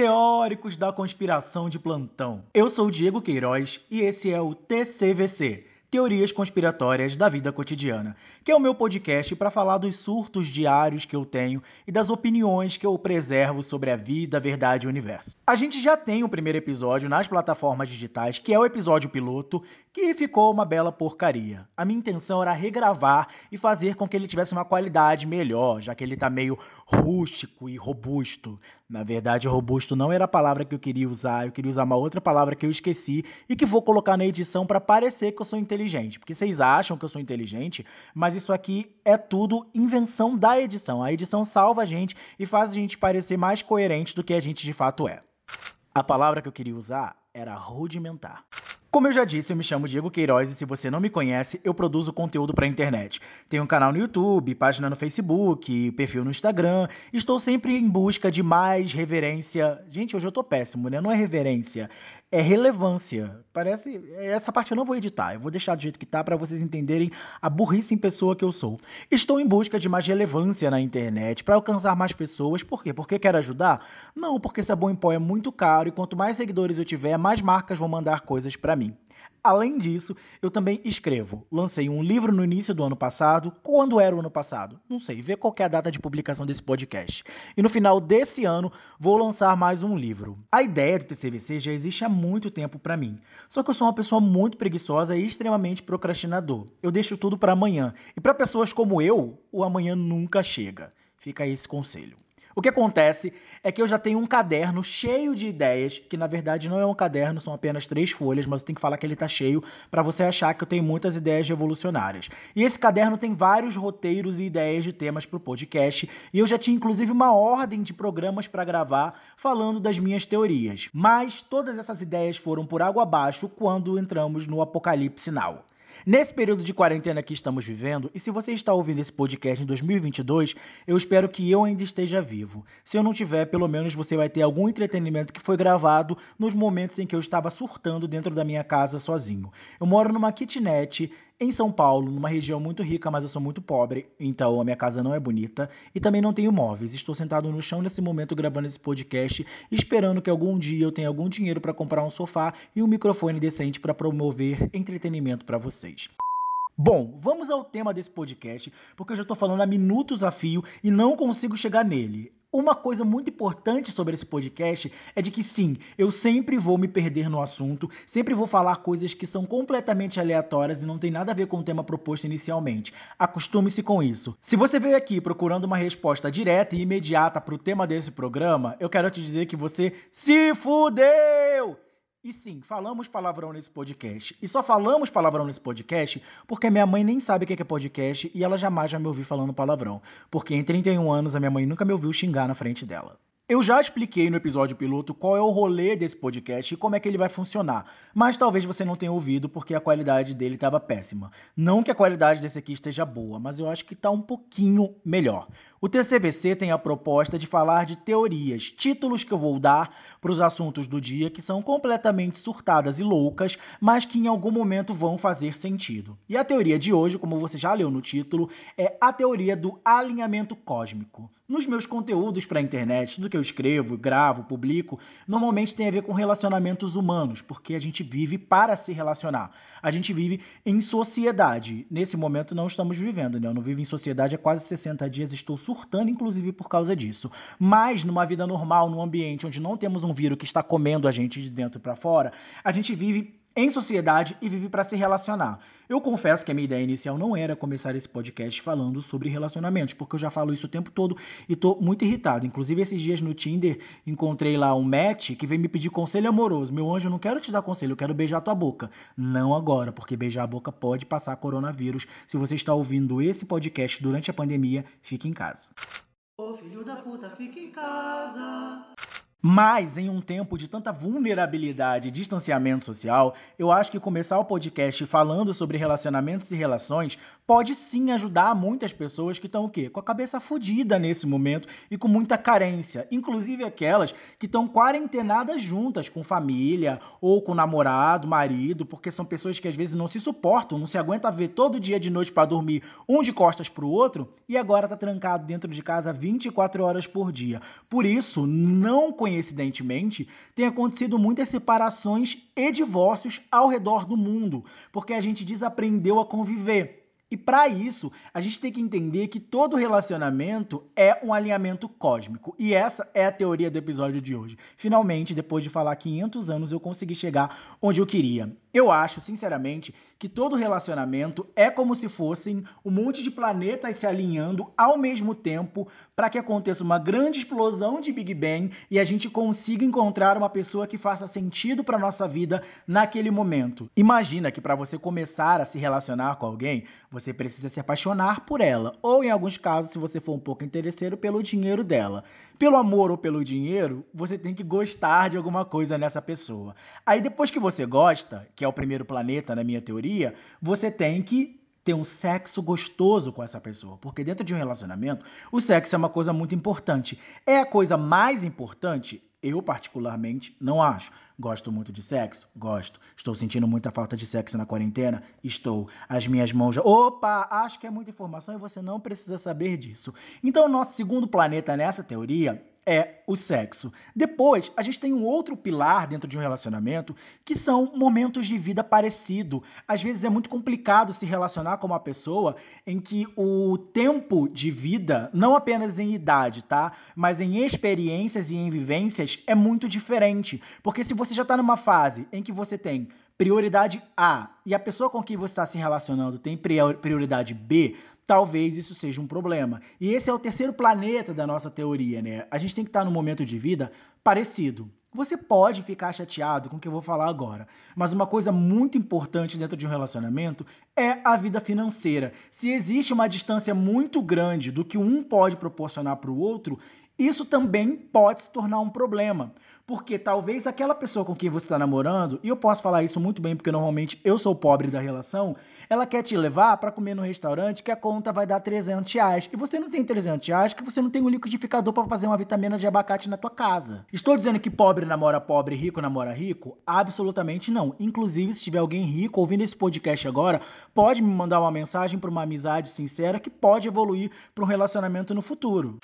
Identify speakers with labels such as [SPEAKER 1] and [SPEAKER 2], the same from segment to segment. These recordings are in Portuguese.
[SPEAKER 1] teóricos da conspiração de plantão. Eu sou o Diego Queiroz e esse é o TCVC Teorias Conspiratórias da Vida Cotidiana, que é o meu podcast para falar dos surtos diários que eu tenho e das opiniões que eu preservo sobre a vida, a verdade e o universo. A gente já tem o um primeiro episódio nas plataformas digitais, que é o episódio piloto, que ficou uma bela porcaria. A minha intenção era regravar e fazer com que ele tivesse uma qualidade melhor, já que ele tá meio rústico e robusto. Na verdade, robusto não era a palavra que eu queria usar, eu queria usar uma outra palavra que eu esqueci e que vou colocar na edição para parecer que eu sou inteligente inteligente, porque vocês acham que eu sou inteligente, mas isso aqui é tudo invenção da edição. A edição salva a gente e faz a gente parecer mais coerente do que a gente de fato é. A palavra que eu queria usar era rudimentar. Como eu já disse, eu me chamo Diego Queiroz e se você não me conhece, eu produzo conteúdo para internet. Tenho um canal no YouTube, página no Facebook, perfil no Instagram. Estou sempre em busca de mais reverência. Gente, hoje eu tô péssimo, né? Não é reverência, é relevância. Parece. Essa parte eu não vou editar, eu vou deixar do jeito que tá para vocês entenderem a burrice em pessoa que eu sou. Estou em busca de mais relevância na internet, para alcançar mais pessoas. Por quê? Porque quero ajudar? Não, porque Sabão em Pó é muito caro e quanto mais seguidores eu tiver, mais marcas vão mandar coisas para mim. Além disso, eu também escrevo. Lancei um livro no início do ano passado. Quando era o ano passado? Não sei, vê qual é a data de publicação desse podcast. E no final desse ano, vou lançar mais um livro. A ideia do TCVC já existe há muito tempo para mim. Só que eu sou uma pessoa muito preguiçosa e extremamente procrastinador. Eu deixo tudo para amanhã. E para pessoas como eu, o amanhã nunca chega. Fica aí esse conselho. O que acontece é que eu já tenho um caderno cheio de ideias, que na verdade não é um caderno, são apenas três folhas, mas eu tenho que falar que ele está cheio para você achar que eu tenho muitas ideias revolucionárias. E esse caderno tem vários roteiros e ideias de temas para o podcast, e eu já tinha inclusive uma ordem de programas para gravar falando das minhas teorias. Mas todas essas ideias foram por água abaixo quando entramos no apocalipse now. Nesse período de quarentena que estamos vivendo, e se você está ouvindo esse podcast em 2022, eu espero que eu ainda esteja vivo. Se eu não tiver, pelo menos você vai ter algum entretenimento que foi gravado nos momentos em que eu estava surtando dentro da minha casa sozinho. Eu moro numa kitnet em São Paulo, numa região muito rica, mas eu sou muito pobre, então a minha casa não é bonita e também não tenho móveis. Estou sentado no chão nesse momento gravando esse podcast, esperando que algum dia eu tenha algum dinheiro para comprar um sofá e um microfone decente para promover entretenimento para vocês. Bom, vamos ao tema desse podcast, porque eu já estou falando há minutos a fio e não consigo chegar nele. Uma coisa muito importante sobre esse podcast é de que sim, eu sempre vou me perder no assunto, sempre vou falar coisas que são completamente aleatórias e não tem nada a ver com o tema proposto inicialmente. Acostume-se com isso. Se você veio aqui procurando uma resposta direta e imediata para o tema desse programa, eu quero te dizer que você se fudeu! E sim, falamos palavrão nesse podcast. E só falamos palavrão nesse podcast porque minha mãe nem sabe o que é podcast e ela jamais vai me ouvir falando palavrão. Porque em 31 anos a minha mãe nunca me ouviu xingar na frente dela. Eu já expliquei no episódio piloto qual é o rolê desse podcast e como é que ele vai funcionar, mas talvez você não tenha ouvido porque a qualidade dele estava péssima. Não que a qualidade desse aqui esteja boa, mas eu acho que está um pouquinho melhor. O TCVC tem a proposta de falar de teorias, títulos que eu vou dar para os assuntos do dia que são completamente surtadas e loucas, mas que em algum momento vão fazer sentido. E a teoria de hoje, como você já leu no título, é a teoria do alinhamento cósmico. Nos meus conteúdos para a internet, tudo que eu escrevo, gravo, publico, normalmente tem a ver com relacionamentos humanos, porque a gente vive para se relacionar. A gente vive em sociedade. Nesse momento não estamos vivendo, né? Eu não vivo em sociedade há quase 60 dias, estou surtando inclusive por causa disso. Mas numa vida normal, num ambiente onde não temos um vírus que está comendo a gente de dentro para fora, a gente vive em sociedade e vive para se relacionar. Eu confesso que a minha ideia inicial não era começar esse podcast falando sobre relacionamentos, porque eu já falo isso o tempo todo e tô muito irritado. Inclusive, esses dias no Tinder, encontrei lá um match que veio me pedir conselho amoroso. Meu anjo, eu não quero te dar conselho, eu quero beijar tua boca. Não agora, porque beijar a boca pode passar coronavírus. Se você está ouvindo esse podcast durante a pandemia, fique em casa. Ô filho da puta, fica em casa. Mas em um tempo de tanta vulnerabilidade e distanciamento social, eu acho que começar o podcast falando sobre relacionamentos e relações pode sim ajudar muitas pessoas que estão o quê? Com a cabeça fodida nesse momento e com muita carência, inclusive aquelas que estão quarentenadas juntas com família ou com namorado, marido, porque são pessoas que às vezes não se suportam, não se aguenta ver todo dia de noite para dormir um de costas para o outro e agora tá trancado dentro de casa 24 horas por dia. Por isso, não conhece coincidentemente, tem acontecido muitas separações e divórcios ao redor do mundo, porque a gente desaprendeu a conviver. E para isso, a gente tem que entender que todo relacionamento é um alinhamento cósmico. E essa é a teoria do episódio de hoje. Finalmente, depois de falar 500 anos, eu consegui chegar onde eu queria. Eu acho, sinceramente, que todo relacionamento é como se fossem um monte de planetas se alinhando ao mesmo tempo para que aconteça uma grande explosão de Big Bang e a gente consiga encontrar uma pessoa que faça sentido para nossa vida naquele momento. Imagina que para você começar a se relacionar com alguém, você precisa se apaixonar por ela, ou em alguns casos, se você for um pouco interesseiro, pelo dinheiro dela. Pelo amor ou pelo dinheiro, você tem que gostar de alguma coisa nessa pessoa. Aí depois que você gosta, que é o primeiro planeta na minha teoria, você tem que ter um sexo gostoso com essa pessoa, porque dentro de um relacionamento, o sexo é uma coisa muito importante. É a coisa mais importante? Eu, particularmente, não acho. Gosto muito de sexo? Gosto. Estou sentindo muita falta de sexo na quarentena? Estou. As minhas mãos já. Opa! Acho que é muita informação e você não precisa saber disso. Então, o nosso segundo planeta nessa teoria é o sexo. Depois, a gente tem um outro pilar dentro de um relacionamento que são momentos de vida parecido. Às vezes é muito complicado se relacionar com uma pessoa em que o tempo de vida, não apenas em idade, tá? Mas em experiências e em vivências é muito diferente. Porque se você já está numa fase em que você tem prioridade A e a pessoa com quem você está se relacionando tem prioridade B, talvez isso seja um problema. E esse é o terceiro planeta da nossa teoria, né? A gente tem que estar num momento de vida parecido. Você pode ficar chateado com o que eu vou falar agora, mas uma coisa muito importante dentro de um relacionamento é a vida financeira. Se existe uma distância muito grande do que um pode proporcionar para o outro, isso também pode se tornar um problema. Porque talvez aquela pessoa com quem você está namorando, e eu posso falar isso muito bem porque normalmente eu sou pobre da relação, ela quer te levar para comer no restaurante que a conta vai dar 300 reais. E você não tem 300 reais porque você não tem um liquidificador para fazer uma vitamina de abacate na tua casa. Estou dizendo que pobre namora pobre, rico namora rico? Absolutamente não. Inclusive, se tiver alguém rico ouvindo esse podcast agora, pode me mandar uma mensagem para uma amizade sincera que pode evoluir para um relacionamento no futuro.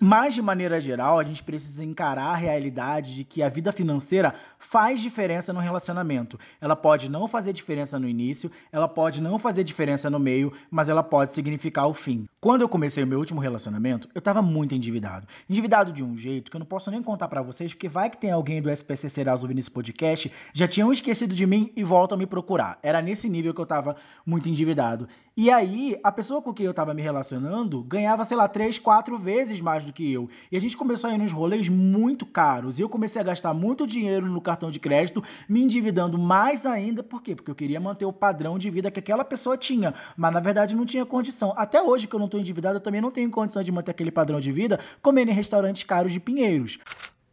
[SPEAKER 1] Mas, de maneira geral, a gente precisa encarar a realidade de que a vida financeira faz diferença no relacionamento. Ela pode não fazer diferença no início, ela pode não fazer diferença no meio, mas ela pode significar o fim. Quando eu comecei o meu último relacionamento, eu estava muito endividado. Endividado de um jeito que eu não posso nem contar para vocês, porque vai que tem alguém do SPC Serasa ouvindo esse podcast, já tinham esquecido de mim e voltam a me procurar. Era nesse nível que eu estava muito endividado. E aí, a pessoa com quem eu estava me relacionando ganhava, sei lá, três, quatro vezes mais do que eu. E a gente começou a ir nos rolês muito caros. E eu comecei a gastar muito dinheiro no cartão de crédito, me endividando mais ainda. Por quê? Porque eu queria manter o padrão de vida que aquela pessoa tinha. Mas na verdade não tinha condição. Até hoje que eu não estou endividado, eu também não tenho condição de manter aquele padrão de vida comendo em restaurantes caros de Pinheiros.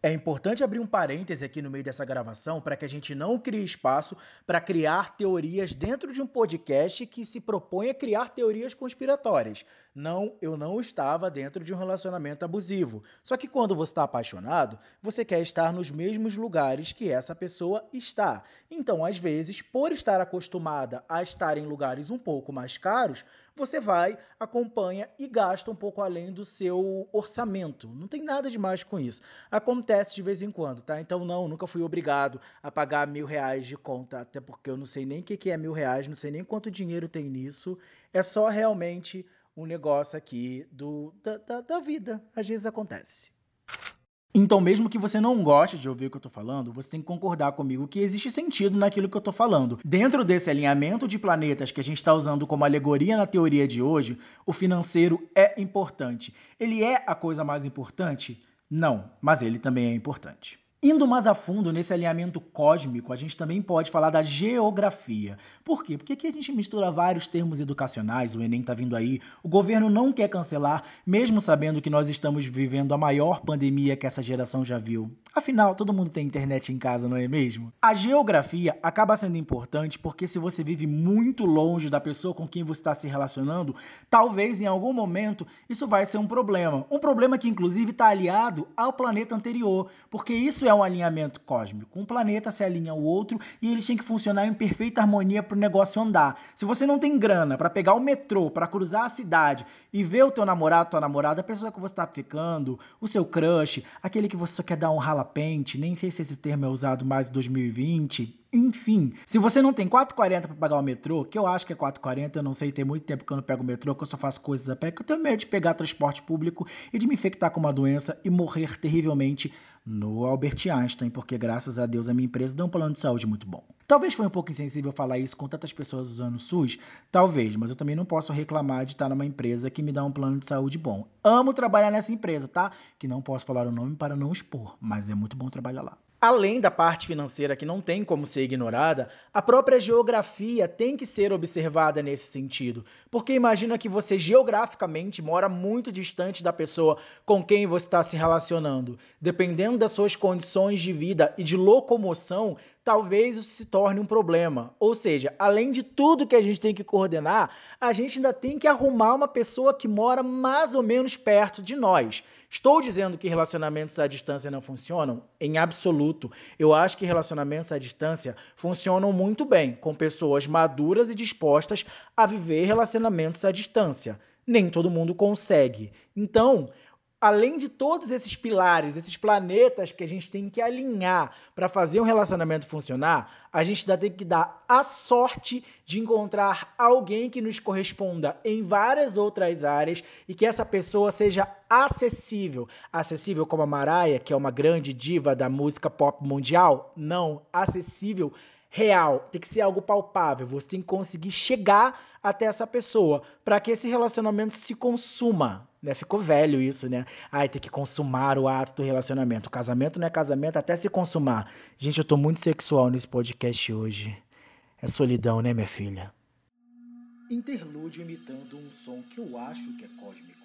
[SPEAKER 1] É importante abrir um parêntese aqui no meio dessa gravação para que a gente não crie espaço para criar teorias dentro de um podcast que se propõe a criar teorias conspiratórias. Não, eu não estava dentro de um relacionamento abusivo. Só que quando você está apaixonado, você quer estar nos mesmos lugares que essa pessoa está. Então, às vezes, por estar acostumada a estar em lugares um pouco mais caros, você vai, acompanha e gasta um pouco além do seu orçamento. Não tem nada de mais com isso. Acontece de vez em quando, tá? Então, não, nunca fui obrigado a pagar mil reais de conta, até porque eu não sei nem o que é mil reais, não sei nem quanto dinheiro tem nisso. É só realmente um negócio aqui do, da, da, da vida. Às vezes acontece. Então, mesmo que você não goste de ouvir o que eu tô falando, você tem que concordar comigo que existe sentido naquilo que eu tô falando. Dentro desse alinhamento de planetas que a gente está usando como alegoria na teoria de hoje, o financeiro é importante. Ele é a coisa mais importante? Não, mas ele também é importante. Indo mais a fundo nesse alinhamento cósmico, a gente também pode falar da geografia. Por quê? Porque aqui a gente mistura vários termos educacionais, o Enem está vindo aí, o governo não quer cancelar, mesmo sabendo que nós estamos vivendo a maior pandemia que essa geração já viu. Afinal, todo mundo tem internet em casa, não é mesmo? A geografia acaba sendo importante porque se você vive muito longe da pessoa com quem você está se relacionando, talvez em algum momento isso vai ser um problema. Um problema que inclusive está aliado ao planeta anterior, porque isso é é um alinhamento cósmico? Um planeta se alinha ao outro e eles têm que funcionar em perfeita harmonia para o negócio andar. Se você não tem grana para pegar o metrô, para cruzar a cidade e ver o teu namorado, tua namorada, a pessoa que você está ficando, o seu crush, aquele que você só quer dar um rala-pente, nem sei se esse termo é usado mais em 2020, enfim, se você não tem 4,40 para pagar o metrô, que eu acho que é 4,40, eu não sei, tem muito tempo que eu não pego o metrô, que eu só faço coisas a pé, que eu tenho medo de pegar transporte público e de me infectar com uma doença e morrer terrivelmente no Albert Einstein, porque graças a Deus a minha empresa dá um plano de saúde muito bom. Talvez foi um pouco insensível falar isso com tantas pessoas usando o SUS, talvez, mas eu também não posso reclamar de estar numa empresa que me dá um plano de saúde bom. Amo trabalhar nessa empresa, tá? Que não posso falar o nome para não expor, mas é muito bom trabalhar lá. Além da parte financeira que não tem como ser ignorada, a própria geografia tem que ser observada nesse sentido. Porque imagina que você geograficamente mora muito distante da pessoa com quem você está se relacionando. Dependendo das suas condições de vida e de locomoção, talvez isso se torne um problema. Ou seja, além de tudo que a gente tem que coordenar, a gente ainda tem que arrumar uma pessoa que mora mais ou menos perto de nós. Estou dizendo que relacionamentos à distância não funcionam? Em absoluto. Eu acho que relacionamentos à distância funcionam muito bem com pessoas maduras e dispostas a viver relacionamentos à distância. Nem todo mundo consegue. Então, além de todos esses pilares, esses planetas que a gente tem que alinhar para fazer um relacionamento funcionar, a gente ainda tem que dar a sorte de encontrar alguém que nos corresponda em várias outras áreas e que essa pessoa seja acessível. Acessível como a Mariah, que é uma grande diva da música pop mundial? Não, acessível real, tem que ser algo palpável. Você tem que conseguir chegar até essa pessoa para que esse relacionamento se consuma. Né? Ficou velho isso, né? Ai, tem que consumar o ato do relacionamento. O casamento não é casamento até se consumar. Gente, eu tô muito sexual nesse podcast hoje. É solidão, né, minha filha?
[SPEAKER 2] Interlúdio imitando um som que eu acho que é cósmico.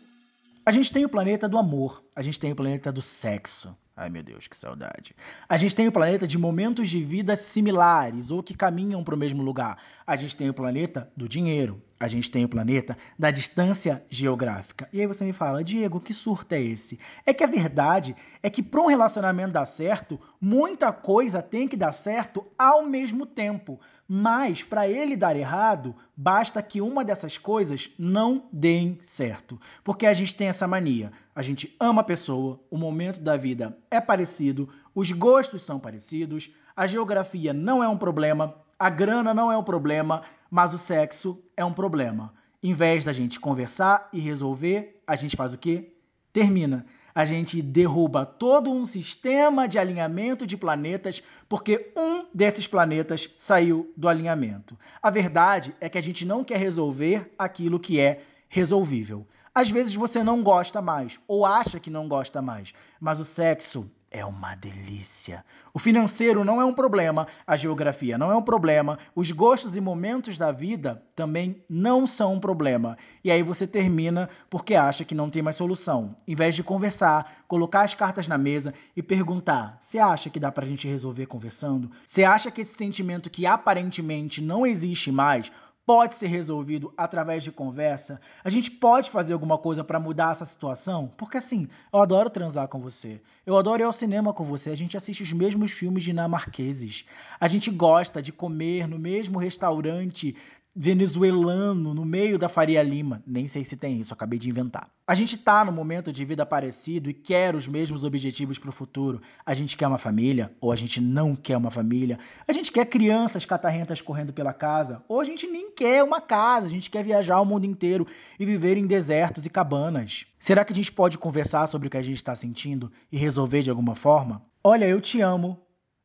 [SPEAKER 1] A gente tem o planeta do amor, a gente tem o planeta do sexo. Ai meu Deus, que saudade. A gente tem o planeta de momentos de vida similares ou que caminham para o mesmo lugar. A gente tem o planeta do dinheiro. A gente tem o planeta da distância geográfica. E aí você me fala, Diego, que surto é esse? É que a verdade é que para um relacionamento dar certo, muita coisa tem que dar certo ao mesmo tempo. Mas para ele dar errado, basta que uma dessas coisas não deem certo. Porque a gente tem essa mania. A gente ama a pessoa, o momento da vida é parecido, os gostos são parecidos, a geografia não é um problema, a grana não é um problema, mas o sexo é um problema. Em vez da gente conversar e resolver, a gente faz o quê? Termina a gente derruba todo um sistema de alinhamento de planetas porque um desses planetas saiu do alinhamento. A verdade é que a gente não quer resolver aquilo que é resolvível. Às vezes você não gosta mais ou acha que não gosta mais, mas o sexo é uma delícia. O financeiro não é um problema, a geografia não é um problema, os gostos e momentos da vida também não são um problema. E aí você termina porque acha que não tem mais solução. Em vez de conversar, colocar as cartas na mesa e perguntar: você acha que dá pra gente resolver conversando? Você acha que esse sentimento que aparentemente não existe mais pode ser resolvido através de conversa? A gente pode fazer alguma coisa para mudar essa situação? Porque assim, eu adoro transar com você. Eu adoro ir ao cinema com você. A gente assiste os mesmos filmes dinamarqueses. A gente gosta de comer no mesmo restaurante venezuelano no meio da Faria Lima. Nem sei se tem isso, acabei de inventar. A gente está no momento de vida parecido e quer os mesmos objetivos para o futuro. A gente quer uma família ou a gente não quer uma família. A gente quer crianças catarrentas correndo pela casa ou a gente nem quer uma casa. A gente quer viajar o mundo inteiro e viver em desertos e cabanas. Será que a gente pode conversar sobre o que a gente está sentindo e resolver de alguma forma? Olha, eu te amo.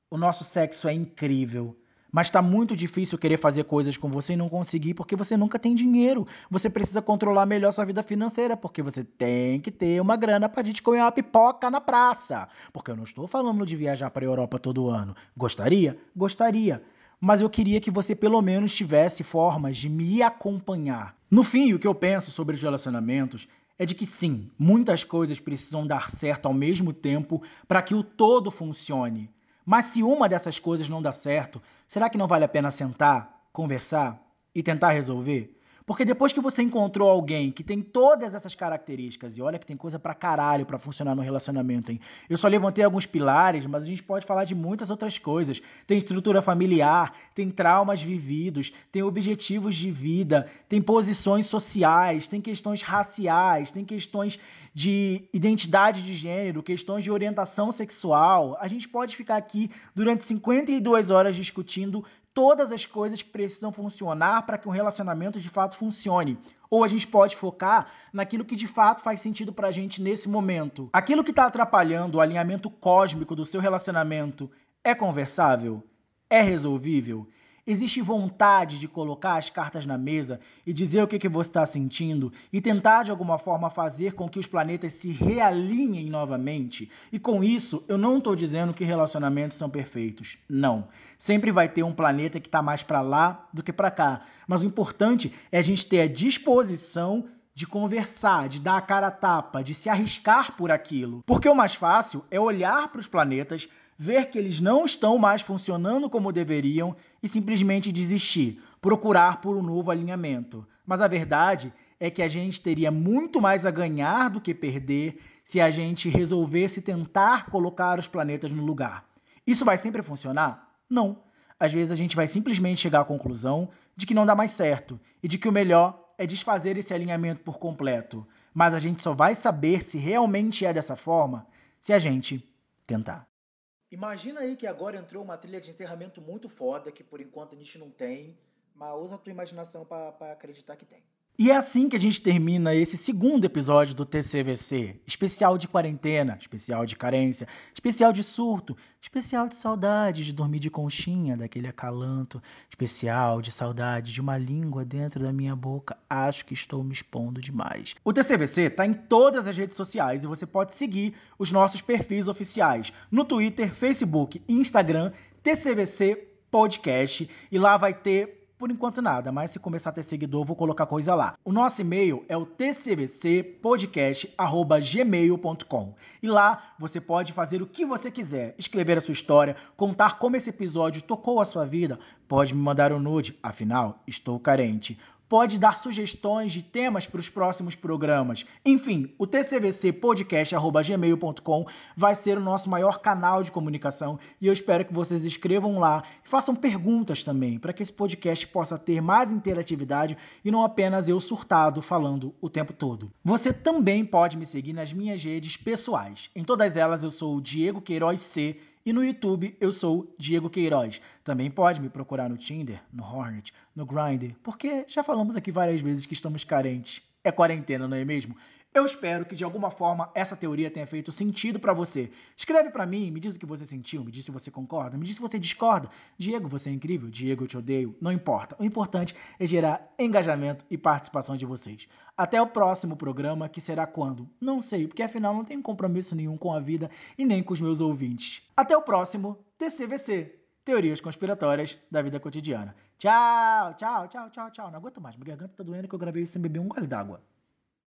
[SPEAKER 1] O nosso sexo é incrível. Mas está muito difícil querer fazer coisas com você e não conseguir porque você nunca tem dinheiro. Você precisa controlar melhor sua vida financeira porque você tem que ter uma grana para gente comer uma pipoca na praça. Porque eu não estou falando de viajar para a Europa todo ano. Gostaria? Gostaria. Mas eu queria que você pelo menos tivesse formas de me acompanhar. No fim, o que eu penso sobre os relacionamentos é de que sim, muitas coisas precisam dar certo ao mesmo tempo para que o todo funcione. Mas se uma dessas coisas não dá certo, será que não vale a pena sentar, conversar e tentar resolver? Porque depois que você encontrou alguém que tem todas essas características, e olha que tem coisa pra caralho pra funcionar no relacionamento, hein? Eu só levantei alguns pilares, mas a gente pode falar de muitas outras coisas. Tem estrutura familiar, tem traumas vividos, tem objetivos de vida, tem posições sociais, tem questões raciais, tem questões de identidade de gênero, questões de orientação sexual. A gente pode ficar aqui durante 52 horas discutindo todas as coisas que precisam funcionar para que um relacionamento de fato funcione. Ou a gente pode focar naquilo que de fato faz sentido para a gente nesse momento. Aquilo que está atrapalhando o alinhamento cósmico do seu relacionamento é conversável? É resolvível? Existe vontade de colocar as cartas na mesa e dizer o que, que você está sentindo e tentar de alguma forma fazer com que os planetas se realinhem novamente. E com isso, eu não estou dizendo que relacionamentos são perfeitos. Não. Sempre vai ter um planeta que está mais para lá do que para cá. Mas o importante é a gente ter a disposição de conversar, de dar a cara a tapa, de se arriscar por aquilo. Porque o mais fácil é olhar para os planetas ver que eles não estão mais funcionando como deveriam e simplesmente desistir, procurar por um novo alinhamento. Mas a verdade é que a gente teria muito mais a ganhar do que perder se a gente resolvesse tentar colocar os planetas no lugar. Isso vai sempre funcionar? Não. Às vezes a gente vai simplesmente chegar à conclusão de que não dá mais certo e de que o melhor é desfazer esse alinhamento por completo. Mas a gente só vai saber se realmente é dessa forma se a gente tentar.
[SPEAKER 2] Imagina aí que agora entrou uma trilha de encerramento muito foda, que por enquanto a gente não tem, mas usa a tua imaginação para acreditar que tem.
[SPEAKER 1] E é assim que a gente termina esse segundo episódio do TCVC. Especial de quarentena, especial de carência, especial de surto, especial de saudade de dormir de conchinha, daquele acalanto, especial de saudade de uma língua dentro da minha boca. Acho que estou me expondo demais. O TCVC está em todas as redes sociais e você pode seguir os nossos perfis oficiais no Twitter, Facebook e Instagram, TCVC Podcast. E lá vai ter por enquanto nada, mas se começar a ter seguidor, vou colocar coisa lá. O nosso e-mail é o tcvcpodcast@gmail.com. E lá você pode fazer o que você quiser, escrever a sua história, contar como esse episódio tocou a sua vida, pode me mandar um nude, afinal, estou carente pode dar sugestões de temas para os próximos programas. Enfim, o tcvcpodcast.gmail.com vai ser o nosso maior canal de comunicação e eu espero que vocês escrevam lá e façam perguntas também, para que esse podcast possa ter mais interatividade e não apenas eu surtado falando o tempo todo. Você também pode me seguir nas minhas redes pessoais. Em todas elas eu sou o Diego Queiroz C e no YouTube eu sou Diego Queiroz. Também pode me procurar no Tinder, no Hornet, no Grindr, porque já falamos aqui várias vezes que estamos carentes. É quarentena, não é mesmo? Eu espero que de alguma forma essa teoria tenha feito sentido para você. Escreve para mim, me diz o que você sentiu, me diz se você concorda, me diz se você discorda. Diego, você é incrível. Diego, eu te odeio. Não importa. O importante é gerar engajamento e participação de vocês. Até o próximo programa, que será quando? Não sei, porque afinal não tenho compromisso nenhum com a vida e nem com os meus ouvintes. Até o próximo TCVC. Teorias conspiratórias da vida cotidiana. Tchau, tchau, tchau, tchau, tchau. Não aguento mais, minha garganta tá doendo que eu gravei sem beber um gole d'água.